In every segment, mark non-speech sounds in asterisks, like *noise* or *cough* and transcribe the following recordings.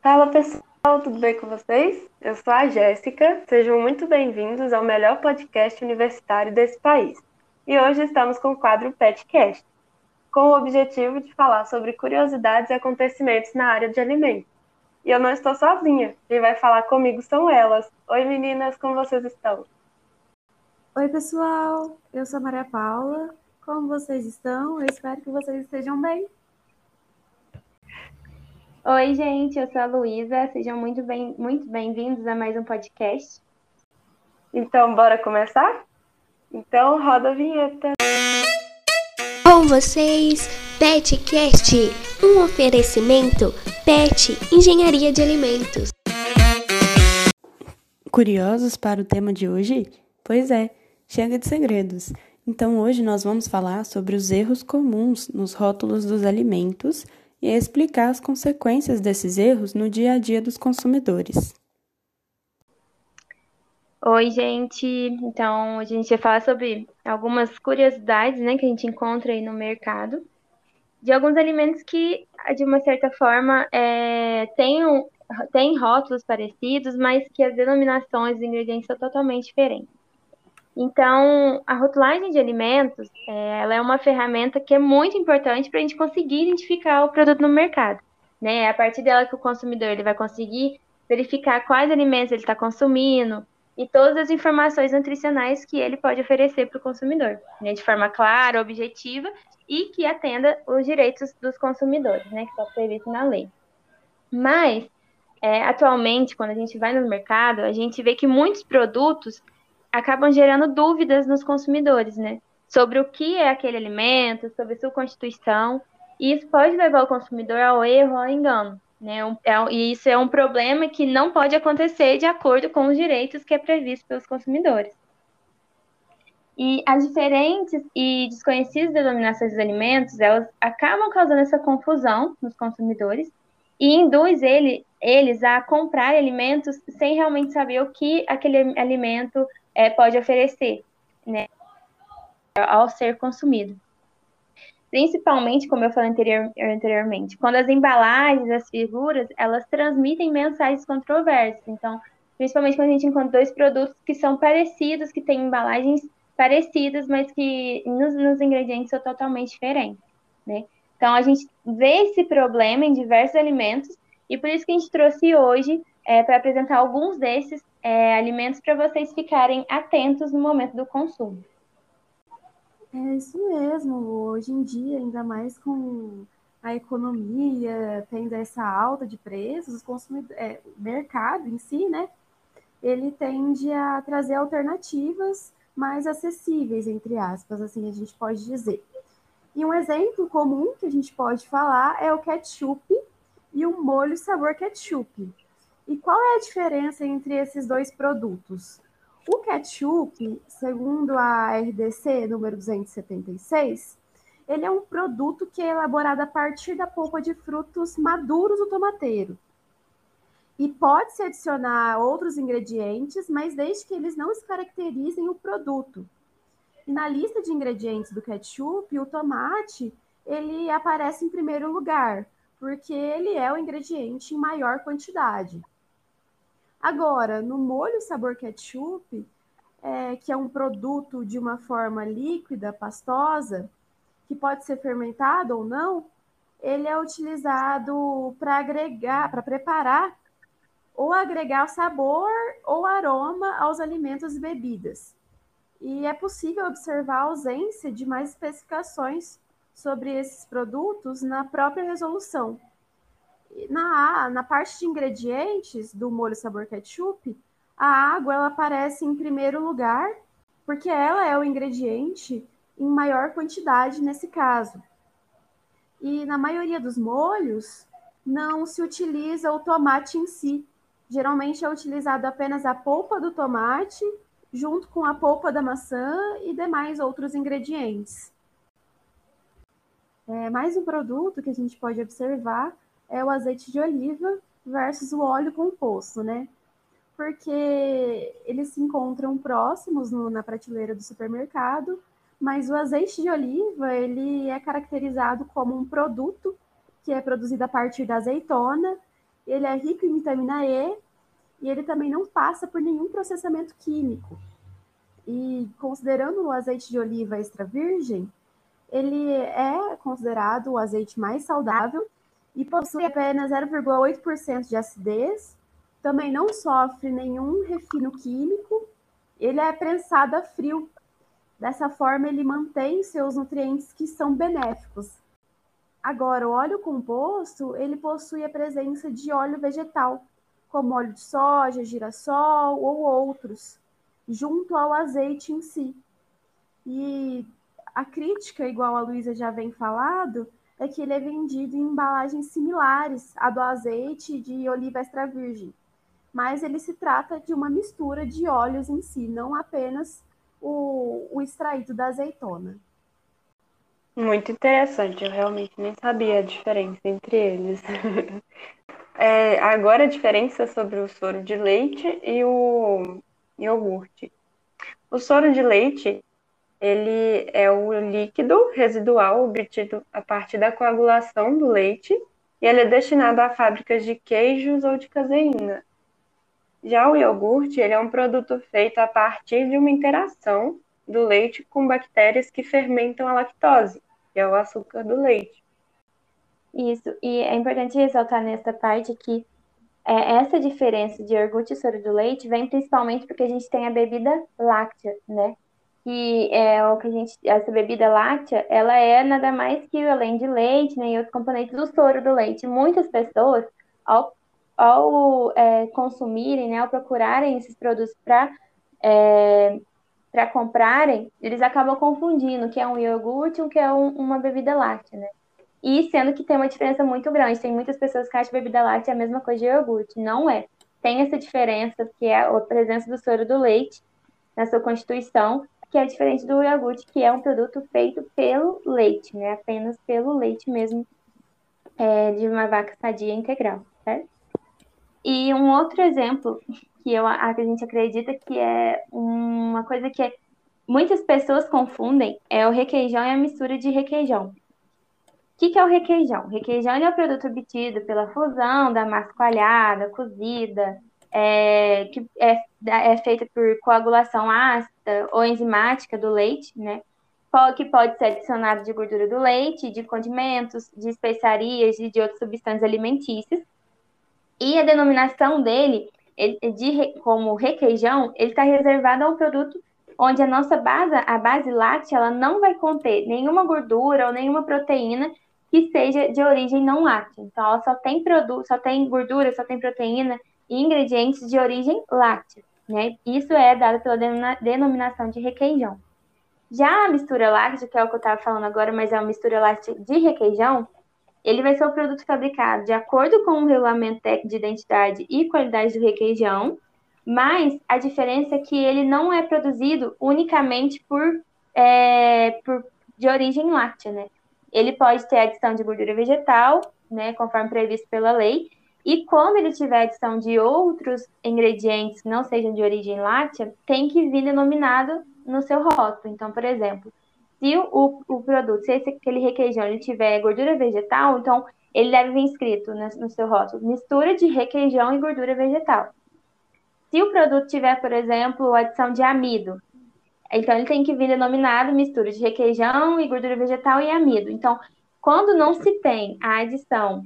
Fala pessoal, tudo bem com vocês? Eu sou a Jéssica, sejam muito bem-vindos ao melhor podcast universitário desse país. E hoje estamos com o quadro PetCast, com o objetivo de falar sobre curiosidades e acontecimentos na área de alimentos. E eu não estou sozinha, quem vai falar comigo são elas. Oi meninas, como vocês estão? Oi pessoal, eu sou a Maria Paula, como vocês estão? Eu espero que vocês estejam bem. Oi gente, eu sou a Luísa, sejam muito bem, muito bem-vindos a mais um podcast. Então, bora começar? Então, roda a vinheta. Com vocês, PetCast, um oferecimento PET Engenharia de Alimentos. Curiosos para o tema de hoje? Pois é, chega de segredos. Então hoje nós vamos falar sobre os erros comuns nos rótulos dos alimentos e explicar as consequências desses erros no dia a dia dos consumidores. Oi, gente. Então, a gente vai falar sobre algumas curiosidades, né, que a gente encontra aí no mercado, de alguns alimentos que, de uma certa forma, é, têm, têm rótulos parecidos, mas que as denominações dos ingredientes são totalmente diferentes. Então, a rotulagem de alimentos, é, ela é uma ferramenta que é muito importante para a gente conseguir identificar o produto no mercado. Né? É a partir dela que o consumidor ele vai conseguir verificar quais alimentos ele está consumindo, e todas as informações nutricionais que ele pode oferecer para o consumidor, né, de forma clara, objetiva e que atenda os direitos dos consumidores, né, que está previsto na lei. Mas, é, atualmente, quando a gente vai no mercado, a gente vê que muitos produtos acabam gerando dúvidas nos consumidores, né, sobre o que é aquele alimento, sobre sua constituição, e isso pode levar o consumidor ao erro, ao engano. Né? É, e isso é um problema que não pode acontecer de acordo com os direitos que é previsto pelos consumidores. E as diferentes e desconhecidas denominações dos alimentos, elas acabam causando essa confusão nos consumidores e induz ele, eles a comprar alimentos sem realmente saber o que aquele alimento é, pode oferecer, né, ao ser consumido principalmente, como eu falei anterior, anteriormente, quando as embalagens, as figuras, elas transmitem mensagens controversas. Então, principalmente quando a gente encontra dois produtos que são parecidos, que têm embalagens parecidas, mas que nos, nos ingredientes são totalmente diferentes, né? Então, a gente vê esse problema em diversos alimentos e por isso que a gente trouxe hoje é, para apresentar alguns desses é, alimentos para vocês ficarem atentos no momento do consumo. É isso mesmo. Hoje em dia, ainda mais com a economia tendo essa alta de preços, é, o mercado em si, né? Ele tende a trazer alternativas mais acessíveis, entre aspas, assim a gente pode dizer. E um exemplo comum que a gente pode falar é o ketchup e o molho sabor ketchup. E qual é a diferença entre esses dois produtos? O ketchup, segundo a RDC número 276, ele é um produto que é elaborado a partir da polpa de frutos maduros do tomateiro. E pode-se adicionar outros ingredientes, mas desde que eles não se caracterizem o produto. E na lista de ingredientes do ketchup, o tomate, ele aparece em primeiro lugar, porque ele é o ingrediente em maior quantidade. Agora, no molho sabor ketchup, é, que é um produto de uma forma líquida, pastosa, que pode ser fermentado ou não, ele é utilizado para agregar, para preparar ou agregar sabor ou aroma aos alimentos e bebidas. E é possível observar a ausência de mais especificações sobre esses produtos na própria resolução, na, na parte de ingredientes do molho sabor ketchup, a água ela aparece em primeiro lugar, porque ela é o ingrediente em maior quantidade nesse caso. E na maioria dos molhos, não se utiliza o tomate em si. Geralmente é utilizado apenas a polpa do tomate, junto com a polpa da maçã e demais outros ingredientes. É, mais um produto que a gente pode observar é o azeite de oliva versus o óleo composto, né? Porque eles se encontram próximos no, na prateleira do supermercado, Mas o azeite de oliva, ele é caracterizado como um produto que é produzido a partir da azeitona, ele é rico em vitamina E e ele também não passa por nenhum processamento químico. E considerando o azeite de oliva extra virgem, ele é considerado o azeite mais saudável e possui apenas 0,8% de acidez, também não sofre nenhum refino químico, ele é prensado a frio. Dessa forma, ele mantém seus nutrientes que são benéficos. Agora, o óleo composto, ele possui a presença de óleo vegetal, como óleo de soja, girassol ou outros, junto ao azeite em si. E a crítica, igual a Luísa já vem falado, é que ele é vendido em embalagens similares à do azeite de oliva extra virgem. Mas ele se trata de uma mistura de óleos em si, não apenas o, o extraído da azeitona. Muito interessante, eu realmente nem sabia a diferença entre eles. *laughs* é, agora a diferença sobre o soro de leite e o iogurte. O soro de leite ele é o líquido residual obtido a partir da coagulação do leite e ele é destinado a fábricas de queijos ou de caseína. Já o iogurte ele é um produto feito a partir de uma interação do leite com bactérias que fermentam a lactose, que é o açúcar do leite. Isso, e é importante ressaltar nessa parte que é, essa diferença de iogurte e soro do leite vem principalmente porque a gente tem a bebida láctea, né? Que é o que a gente, essa bebida láctea, ela é nada mais que além de leite, né, e outros componentes do soro do leite. Muitas pessoas, ao, ao é, consumirem, né, ao procurarem esses produtos para é, para comprarem, eles acabam confundindo o que é um iogurte e o que é um, uma bebida láctea, né? E sendo que tem uma diferença muito grande. Tem muitas pessoas que acham bebida láctea é a mesma coisa de iogurte. Não é. Tem essa diferença, que é a presença do soro do leite na sua constituição, que é diferente do iogurte, que é um produto feito pelo leite, né? Apenas pelo leite mesmo é, de uma vaca sadia integral, certo? E um outro exemplo que eu, a, a gente acredita que é uma coisa que é, muitas pessoas confundem é o requeijão e a mistura de requeijão. O que, que é o requeijão? O requeijão é o produto obtido pela fusão da massa coalhada, cozida, é, que é, é feita por coagulação ácida ou enzimática do leite, né? Que pode ser adicionado de gordura do leite, de condimentos, de especiarias e de outras substâncias alimentícias. E a denominação dele, ele, de, como requeijão, ele está reservado a um produto onde a nossa base, a base láctea, ela não vai conter nenhuma gordura ou nenhuma proteína que seja de origem não láctea. Então, ela só tem produto, só tem gordura, só tem proteína e ingredientes de origem láctea. Né? Isso é dado pela denominação de requeijão. Já a mistura láctea, que é o que eu estava falando agora, mas é uma mistura láctea de requeijão, ele vai ser o produto fabricado de acordo com o regulamento técnico de identidade e qualidade do requeijão, mas a diferença é que ele não é produzido unicamente por, é, por de origem láctea, né? Ele pode ter adição de gordura vegetal, né, conforme previsto pela lei, e como ele tiver adição de outros ingredientes que não sejam de origem láctea, tem que vir denominado no seu rótulo. Então, por exemplo, se o, o produto, se esse, aquele requeijão ele tiver gordura vegetal, então ele deve vir escrito no, no seu rótulo, mistura de requeijão e gordura vegetal. Se o produto tiver, por exemplo, adição de amido, então ele tem que vir denominado mistura de requeijão e gordura vegetal e amido. Então, quando não se tem a adição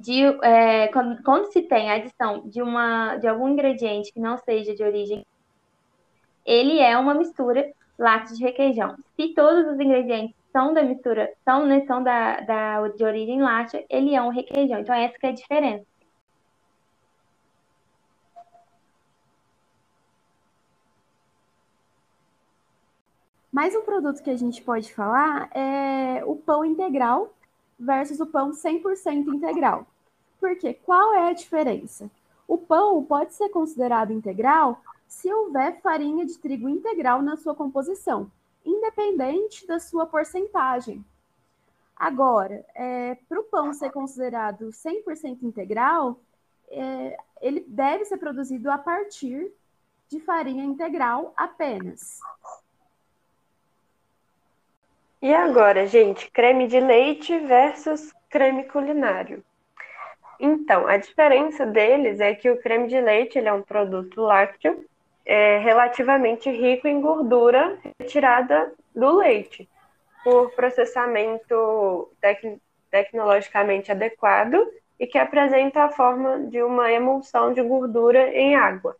de é, quando, quando, se tem a adição de, uma, de algum ingrediente que não seja de origem, ele é uma mistura láctea de requeijão. Se todos os ingredientes são da mistura, são, né, são da, da, de origem láctea, ele é um requeijão. Então, essa é a diferença. Mais um produto que a gente pode falar é o pão integral, versus o pão 100% integral. Porque qual é a diferença? O pão pode ser considerado integral se houver farinha de trigo integral na sua composição, independente da sua porcentagem. Agora, é, para o pão ser considerado 100% integral, é, ele deve ser produzido a partir de farinha integral apenas. E agora, gente, creme de leite versus creme culinário. Então, a diferença deles é que o creme de leite ele é um produto lácteo é, relativamente rico em gordura retirada do leite, por processamento tec tecnologicamente adequado e que apresenta a forma de uma emulsão de gordura em água.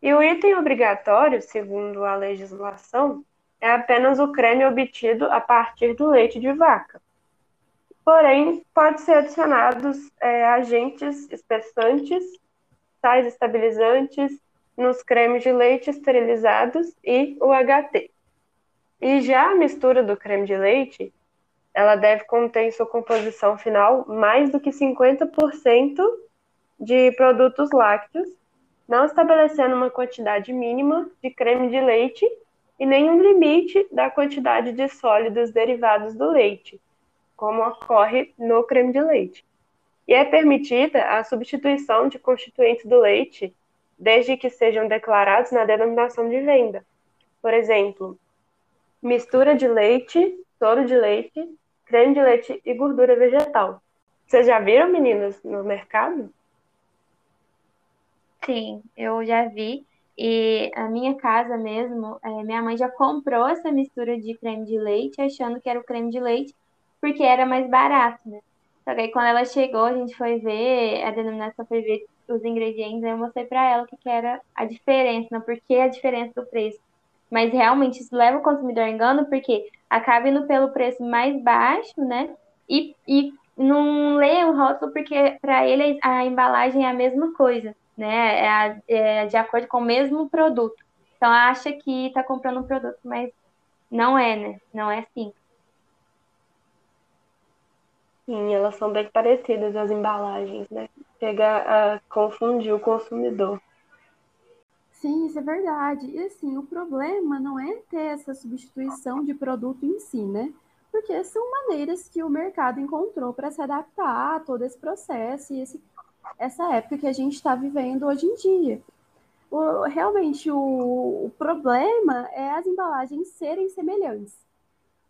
E o item obrigatório, segundo a legislação, é apenas o creme obtido a partir do leite de vaca. Porém, pode ser adicionados é, agentes espessantes, sais estabilizantes nos cremes de leite esterilizados e o HT. E já a mistura do creme de leite, ela deve conter em sua composição final mais do que 50% de produtos lácteos, não estabelecendo uma quantidade mínima de creme de leite e nenhum limite da quantidade de sólidos derivados do leite, como ocorre no creme de leite. E é permitida a substituição de constituintes do leite, desde que sejam declarados na denominação de venda. Por exemplo, mistura de leite, soro de leite, creme de leite e gordura vegetal. Vocês já viram, meninas, no mercado? Sim, eu já vi. E a minha casa mesmo, é, minha mãe já comprou essa mistura de creme de leite, achando que era o creme de leite, porque era mais barato, né? Só que aí quando ela chegou, a gente foi ver, a denominação foi ver os ingredientes, aí eu mostrei para ela o que, que era a diferença, não porque a diferença do preço. Mas realmente isso leva o consumidor a engano, porque acaba indo pelo preço mais baixo, né? E, e não lê o rótulo porque para ele a embalagem é a mesma coisa né? É, é de acordo com o mesmo produto. Então acha que está comprando um produto, mas não é, né? Não é assim. Sim, elas são bem parecidas as embalagens, né? Chega a confundir o consumidor. Sim, isso é verdade. E assim, o problema não é ter essa substituição de produto em si, né? Porque são maneiras que o mercado encontrou para se adaptar a todo esse processo e esse essa época que a gente está vivendo hoje em dia. O, realmente, o, o problema é as embalagens serem semelhantes.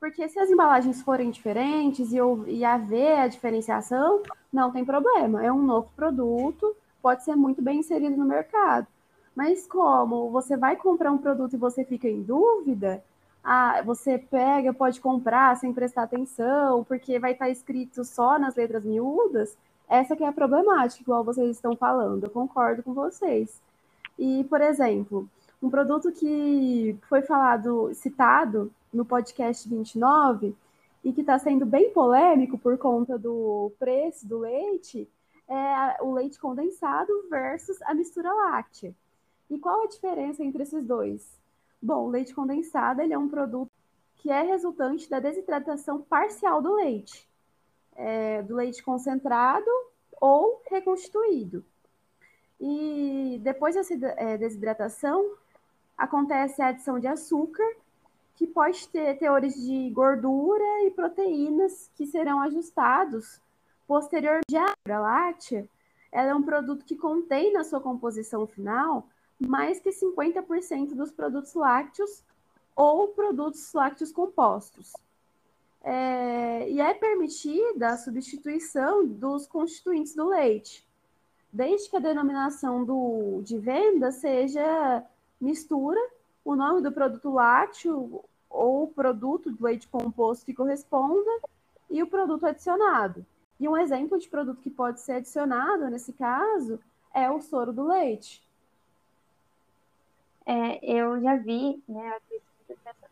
Porque se as embalagens forem diferentes e, e haver a diferenciação, não tem problema. É um novo produto, pode ser muito bem inserido no mercado. Mas como você vai comprar um produto e você fica em dúvida, ah, você pega, pode comprar sem prestar atenção, porque vai estar escrito só nas letras miúdas, essa que é a problemática, igual vocês estão falando, eu concordo com vocês. E, por exemplo, um produto que foi falado, citado no podcast 29 e que está sendo bem polêmico por conta do preço do leite é o leite condensado versus a mistura láctea. E qual a diferença entre esses dois? Bom, o leite condensado ele é um produto que é resultante da desidratação parcial do leite é, do leite concentrado ou reconstituído. E depois dessa é, desidratação, acontece a adição de açúcar, que pode ter teores de gordura e proteínas que serão ajustados posteriormente. A láctea ela é um produto que contém na sua composição final mais que 50% dos produtos lácteos ou produtos lácteos compostos é, e é permitida a substituição dos constituintes do leite, desde que a denominação do, de venda seja mistura, o nome do produto lácteo ou produto do leite composto que corresponda e o produto adicionado. E um exemplo de produto que pode ser adicionado nesse caso é o soro do leite. É, eu já vi, né,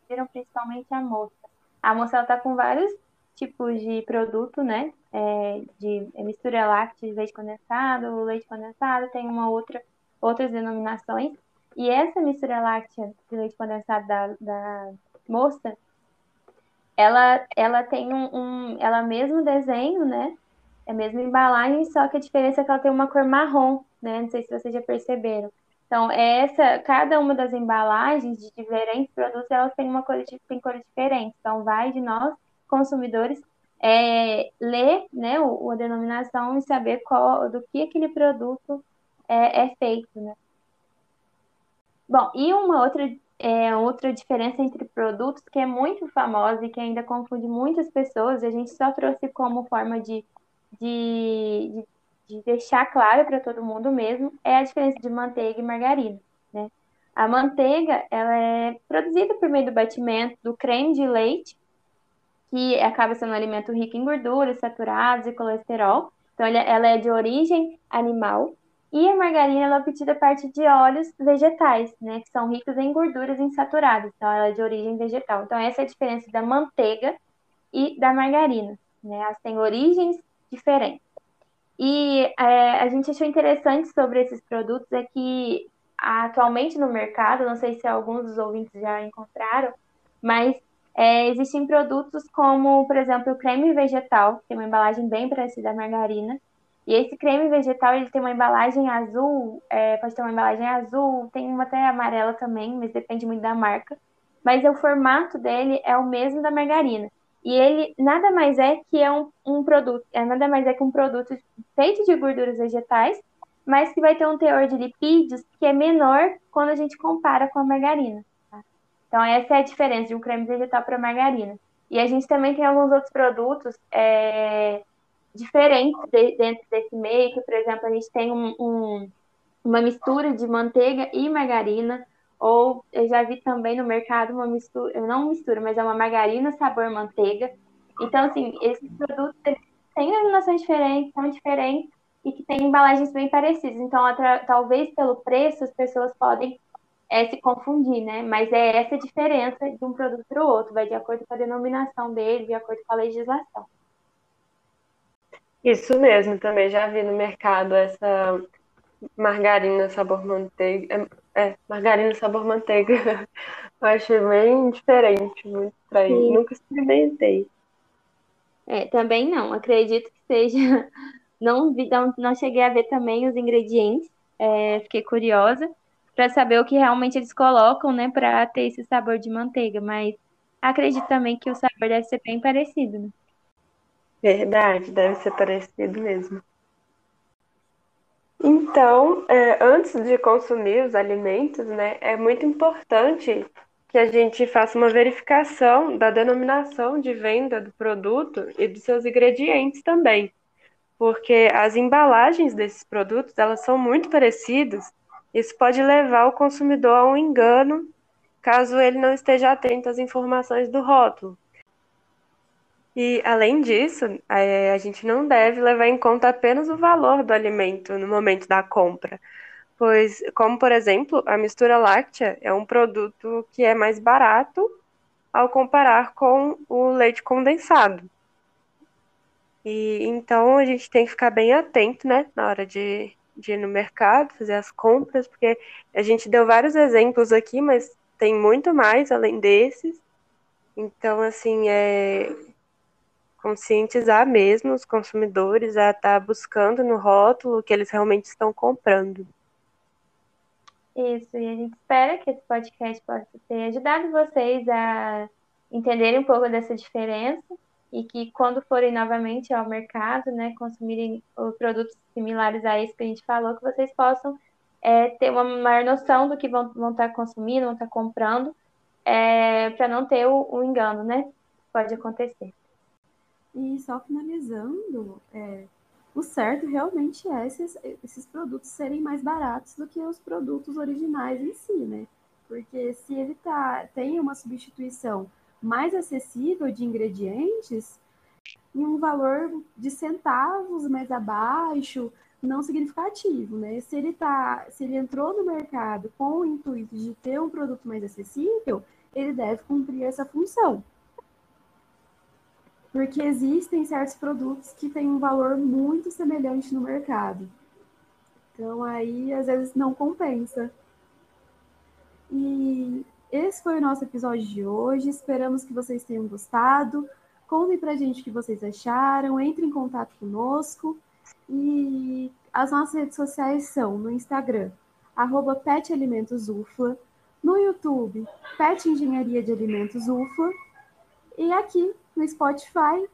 viram principalmente a moça, a moça ela tá com vários tipos de produto, né? É, de mistura láctea de leite condensado, leite condensado, tem uma outra, outras denominações. E essa mistura láctea de leite condensado da, da moça, ela, ela tem um, um, ela mesmo desenho, né? É a mesma embalagem, só que a diferença é que ela tem uma cor marrom, né? Não sei se vocês já perceberam. Então, essa, cada uma das embalagens de diferentes produtos, elas têm uma cor, tem cores diferentes. Então, vai de nós, consumidores, é, ler né, o, a denominação e saber qual, do que aquele produto é, é feito, né? Bom, e uma outra é outra diferença entre produtos que é muito famosa e que ainda confunde muitas pessoas, a gente só trouxe como forma de, de, de, de deixar claro para todo mundo mesmo, é a diferença de manteiga e margarina, né? A manteiga, ela é produzida por meio do batimento do creme de leite, que acaba sendo um alimento rico em gorduras saturadas e colesterol. Então, ela é de origem animal. E a margarina ela é obtida a partir de óleos vegetais, né, que são ricos em gorduras insaturadas. Então, ela é de origem vegetal. Então, essa é a diferença da manteiga e da margarina. Né? Elas têm origens diferentes. E é, a gente achou interessante sobre esses produtos é que atualmente no mercado, não sei se alguns dos ouvintes já encontraram, mas é, existem produtos como, por exemplo, o creme vegetal, que tem uma embalagem bem parecida à margarina. E esse creme vegetal, ele tem uma embalagem azul, é, pode ter uma embalagem azul, tem uma até amarela também, mas depende muito da marca. Mas o formato dele é o mesmo da margarina. E ele nada mais é que é um, um produto, é nada mais é que um produto feito de gorduras vegetais, mas que vai ter um teor de lipídios que é menor quando a gente compara com a margarina. Tá? Então, essa é a diferença de um creme vegetal para margarina. E a gente também tem alguns outros produtos é, diferentes de, dentro desse meio, que, por exemplo, a gente tem um, um, uma mistura de manteiga e margarina, ou eu já vi também no mercado uma mistura, não mistura, mas é uma margarina sabor manteiga. Então, assim, esses produtos têm denominações diferentes, são diferentes, e que tem embalagens bem parecidas. Então, talvez pelo preço as pessoas podem é, se confundir, né? Mas é essa diferença de um produto para o outro, vai de acordo com a denominação dele, de acordo com a legislação. Isso mesmo, também já vi no mercado essa margarina sabor manteiga. É, é margarina sabor manteiga. *laughs* Eu achei bem diferente, muito estranho. Sim. Nunca experimentei. É, também não. Acredito que seja *laughs* não, vi, não, não cheguei a ver também os ingredientes, é, fiquei curiosa para saber o que realmente eles colocam, né, para ter esse sabor de manteiga, mas acredito também que o sabor deve ser bem parecido. Né? Verdade, deve ser parecido mesmo. Então, é, antes de consumir os alimentos, né, é muito importante que a gente faça uma verificação da denominação de venda do produto e dos seus ingredientes também porque as embalagens desses produtos elas são muito parecidas. Isso pode levar o consumidor a um engano caso ele não esteja atento às informações do rótulo. E, além disso, é, a gente não deve levar em conta apenas o valor do alimento no momento da compra, pois, como por exemplo, a mistura láctea é um produto que é mais barato ao comparar com o leite condensado. E então a gente tem que ficar bem atento, né, na hora de, de ir no mercado, fazer as compras, porque a gente deu vários exemplos aqui, mas tem muito mais além desses. Então, assim, é conscientizar mesmo os consumidores a estar tá buscando no rótulo o que eles realmente estão comprando. Isso, e a gente espera que esse podcast possa ter ajudado vocês a entenderem um pouco dessa diferença e que quando forem novamente ao mercado, né, consumirem produtos similares a esse que a gente falou, que vocês possam é, ter uma maior noção do que vão, estar consumindo, vão estar comprando, é, para não ter o, o, engano, né? Pode acontecer. E só finalizando, é, o certo realmente é esses, esses produtos serem mais baratos do que os produtos originais em si, né? Porque se ele tá, tem uma substituição mais acessível de ingredientes em um valor de centavos mais abaixo, não significativo, né? Se ele tá, se ele entrou no mercado com o intuito de ter um produto mais acessível, ele deve cumprir essa função. Porque existem certos produtos que têm um valor muito semelhante no mercado. Então aí às vezes não compensa. E esse foi o nosso episódio de hoje. Esperamos que vocês tenham gostado. Contem pra gente o que vocês acharam, entre em contato conosco. E as nossas redes sociais são no Instagram, arroba no YouTube, Pet Engenharia de Alimentos UFLA, e aqui no Spotify,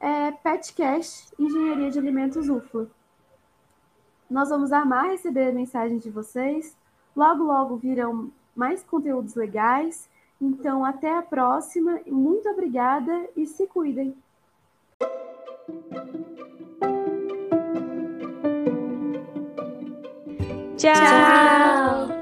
é Petcast Engenharia de Alimentos UFLA. Nós vamos amar receber mensagens de vocês. Logo, logo virão mais conteúdos legais. Então, até a próxima. Muito obrigada e se cuidem. Tchau! Tchau.